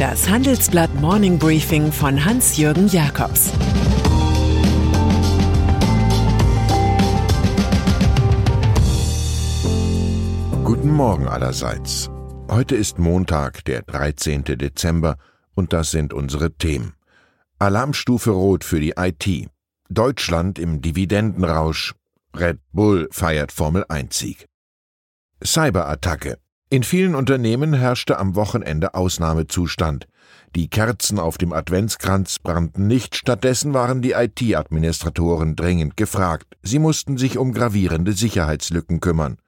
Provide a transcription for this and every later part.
Das Handelsblatt Morning Briefing von Hans-Jürgen Jakobs Guten Morgen allerseits. Heute ist Montag, der 13. Dezember, und das sind unsere Themen. Alarmstufe Rot für die IT. Deutschland im Dividendenrausch. Red Bull feiert Formel 1 Sieg. Cyberattacke. In vielen Unternehmen herrschte am Wochenende Ausnahmezustand. Die Kerzen auf dem Adventskranz brannten nicht, stattdessen waren die IT-Administratoren dringend gefragt. Sie mussten sich um gravierende Sicherheitslücken kümmern.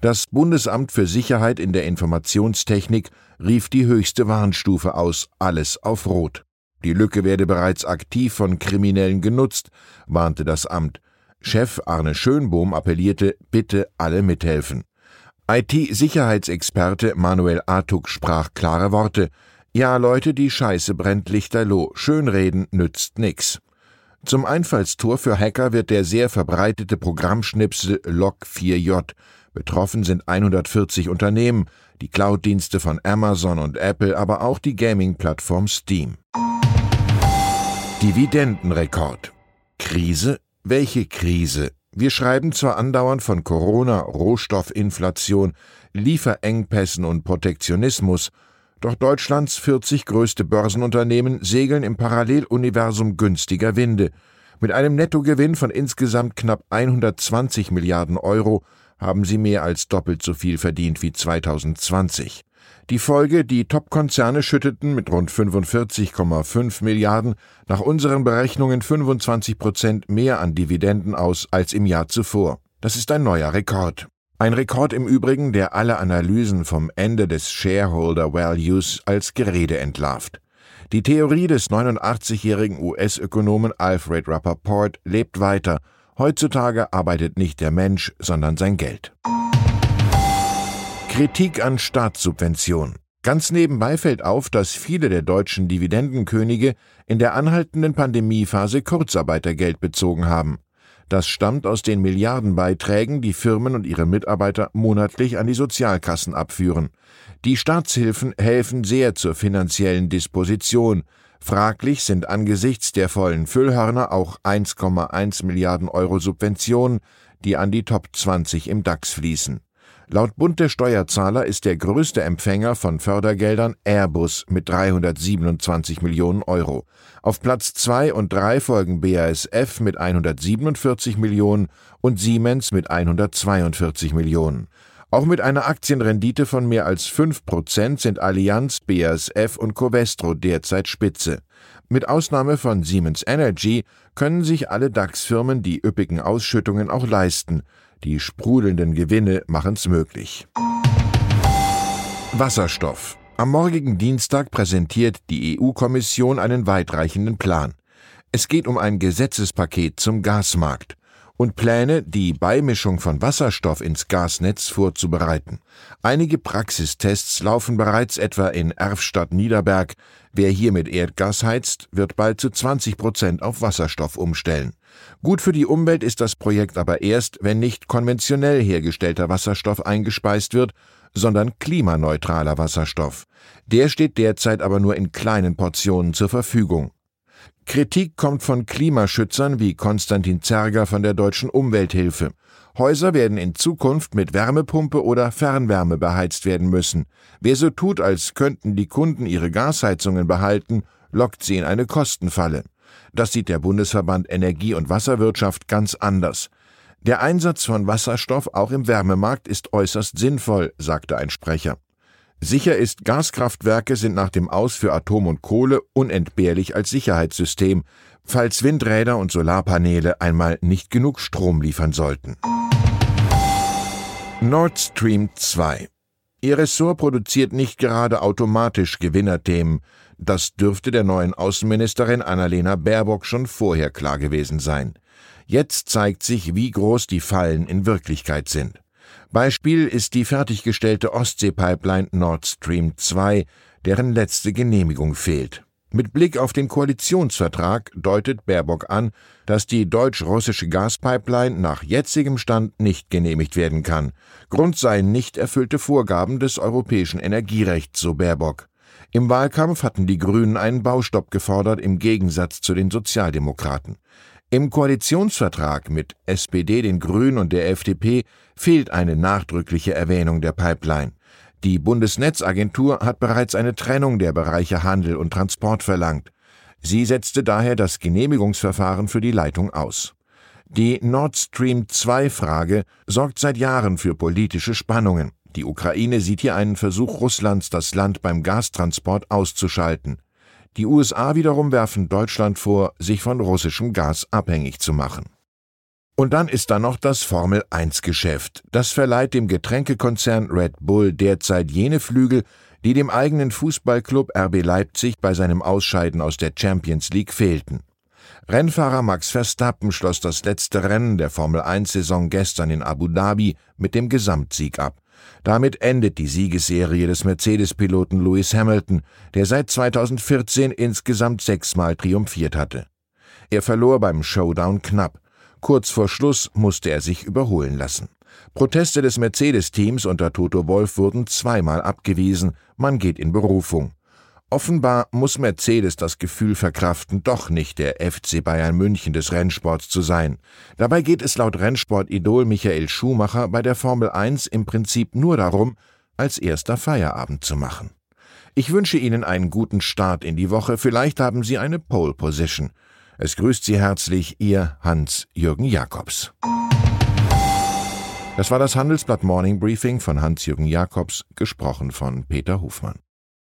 Das Bundesamt für Sicherheit in der Informationstechnik rief die höchste Warnstufe aus, alles auf Rot. Die Lücke werde bereits aktiv von Kriminellen genutzt, warnte das Amt. Chef Arne Schönbohm appellierte, bitte alle mithelfen. IT-Sicherheitsexperte Manuel Artuk sprach klare Worte. Ja, Leute, die Scheiße brennt lichterloh. Schönreden nützt nix. Zum Einfallstor für Hacker wird der sehr verbreitete Programmschnipsel Log4j. Betroffen sind 140 Unternehmen, die Cloud-Dienste von Amazon und Apple, aber auch die Gaming-Plattform Steam. Dividendenrekord. Krise? Welche Krise? Wir schreiben zwar andauernd von Corona, Rohstoffinflation, Lieferengpässen und Protektionismus, doch Deutschlands 40 größte Börsenunternehmen segeln im Paralleluniversum günstiger Winde. Mit einem Nettogewinn von insgesamt knapp 120 Milliarden Euro haben sie mehr als doppelt so viel verdient wie 2020. Die Folge, die Top-Konzerne schütteten mit rund 45,5 Milliarden nach unseren Berechnungen 25 Prozent mehr an Dividenden aus als im Jahr zuvor. Das ist ein neuer Rekord. Ein Rekord im Übrigen, der alle Analysen vom Ende des Shareholder Values als Gerede entlarvt. Die Theorie des 89-jährigen US-Ökonomen Alfred Rappaport lebt weiter. Heutzutage arbeitet nicht der Mensch, sondern sein Geld. Kritik an Staatssubventionen. Ganz nebenbei fällt auf, dass viele der deutschen Dividendenkönige in der anhaltenden Pandemiephase Kurzarbeitergeld bezogen haben. Das stammt aus den Milliardenbeiträgen, die Firmen und ihre Mitarbeiter monatlich an die Sozialkassen abführen. Die Staatshilfen helfen sehr zur finanziellen Disposition. Fraglich sind angesichts der vollen Füllhörner auch 1,1 Milliarden Euro Subventionen, die an die Top 20 im DAX fließen. Laut Bund der Steuerzahler ist der größte Empfänger von Fördergeldern Airbus mit 327 Millionen Euro. Auf Platz 2 und 3 folgen BASF mit 147 Millionen und Siemens mit 142 Millionen. Auch mit einer Aktienrendite von mehr als 5 Prozent sind Allianz, BASF und Covestro derzeit Spitze. Mit Ausnahme von Siemens Energy können sich alle DAX-Firmen die üppigen Ausschüttungen auch leisten. Die sprudelnden Gewinne machen's möglich. Wasserstoff. Am morgigen Dienstag präsentiert die EU-Kommission einen weitreichenden Plan. Es geht um ein Gesetzespaket zum Gasmarkt und Pläne, die Beimischung von Wasserstoff ins Gasnetz vorzubereiten. Einige Praxistests laufen bereits etwa in Erfstadt Niederberg. Wer hier mit Erdgas heizt, wird bald zu 20 Prozent auf Wasserstoff umstellen. Gut für die Umwelt ist das Projekt aber erst, wenn nicht konventionell hergestellter Wasserstoff eingespeist wird, sondern klimaneutraler Wasserstoff. Der steht derzeit aber nur in kleinen Portionen zur Verfügung. Kritik kommt von Klimaschützern wie Konstantin Zerger von der Deutschen Umwelthilfe. Häuser werden in Zukunft mit Wärmepumpe oder Fernwärme beheizt werden müssen. Wer so tut, als könnten die Kunden ihre Gasheizungen behalten, lockt sie in eine Kostenfalle. Das sieht der Bundesverband Energie- und Wasserwirtschaft ganz anders. Der Einsatz von Wasserstoff auch im Wärmemarkt ist äußerst sinnvoll, sagte ein Sprecher. Sicher ist, Gaskraftwerke sind nach dem Aus für Atom und Kohle unentbehrlich als Sicherheitssystem, falls Windräder und Solarpaneele einmal nicht genug Strom liefern sollten. Nord Stream 2 Ihr Ressort produziert nicht gerade automatisch Gewinnerthemen. Das dürfte der neuen Außenministerin Annalena Baerbock schon vorher klar gewesen sein. Jetzt zeigt sich, wie groß die Fallen in Wirklichkeit sind. Beispiel ist die fertiggestellte Ostsee-Pipeline Nord Stream 2, deren letzte Genehmigung fehlt. Mit Blick auf den Koalitionsvertrag deutet Baerbock an, dass die deutsch-russische Gaspipeline nach jetzigem Stand nicht genehmigt werden kann. Grund seien nicht erfüllte Vorgaben des europäischen Energierechts, so Baerbock. Im Wahlkampf hatten die Grünen einen Baustopp gefordert, im Gegensatz zu den Sozialdemokraten. Im Koalitionsvertrag mit SPD, den Grünen und der FDP fehlt eine nachdrückliche Erwähnung der Pipeline. Die Bundesnetzagentur hat bereits eine Trennung der Bereiche Handel und Transport verlangt. Sie setzte daher das Genehmigungsverfahren für die Leitung aus. Die Nord Stream 2 Frage sorgt seit Jahren für politische Spannungen. Die Ukraine sieht hier einen Versuch Russlands, das Land beim Gastransport auszuschalten. Die USA wiederum werfen Deutschland vor, sich von russischem Gas abhängig zu machen. Und dann ist da noch das Formel 1 Geschäft. Das verleiht dem Getränkekonzern Red Bull derzeit jene Flügel, die dem eigenen Fußballclub RB Leipzig bei seinem Ausscheiden aus der Champions League fehlten. Rennfahrer Max Verstappen schloss das letzte Rennen der Formel 1 Saison gestern in Abu Dhabi mit dem Gesamtsieg ab. Damit endet die Siegesserie des Mercedes-Piloten Lewis Hamilton, der seit 2014 insgesamt sechsmal triumphiert hatte. Er verlor beim Showdown knapp. Kurz vor Schluss musste er sich überholen lassen. Proteste des Mercedes-Teams unter Toto Wolf wurden zweimal abgewiesen, man geht in Berufung. Offenbar muss Mercedes das Gefühl verkraften, doch nicht der FC Bayern München des Rennsports zu sein. Dabei geht es laut Rennsportidol Michael Schumacher bei der Formel 1 im Prinzip nur darum, als erster Feierabend zu machen. Ich wünsche Ihnen einen guten Start in die Woche, vielleicht haben Sie eine Pole Position. Es grüßt Sie herzlich Ihr Hans-Jürgen Jakobs. Das war das Handelsblatt Morning Briefing von Hans-Jürgen Jakobs, gesprochen von Peter Hofmann.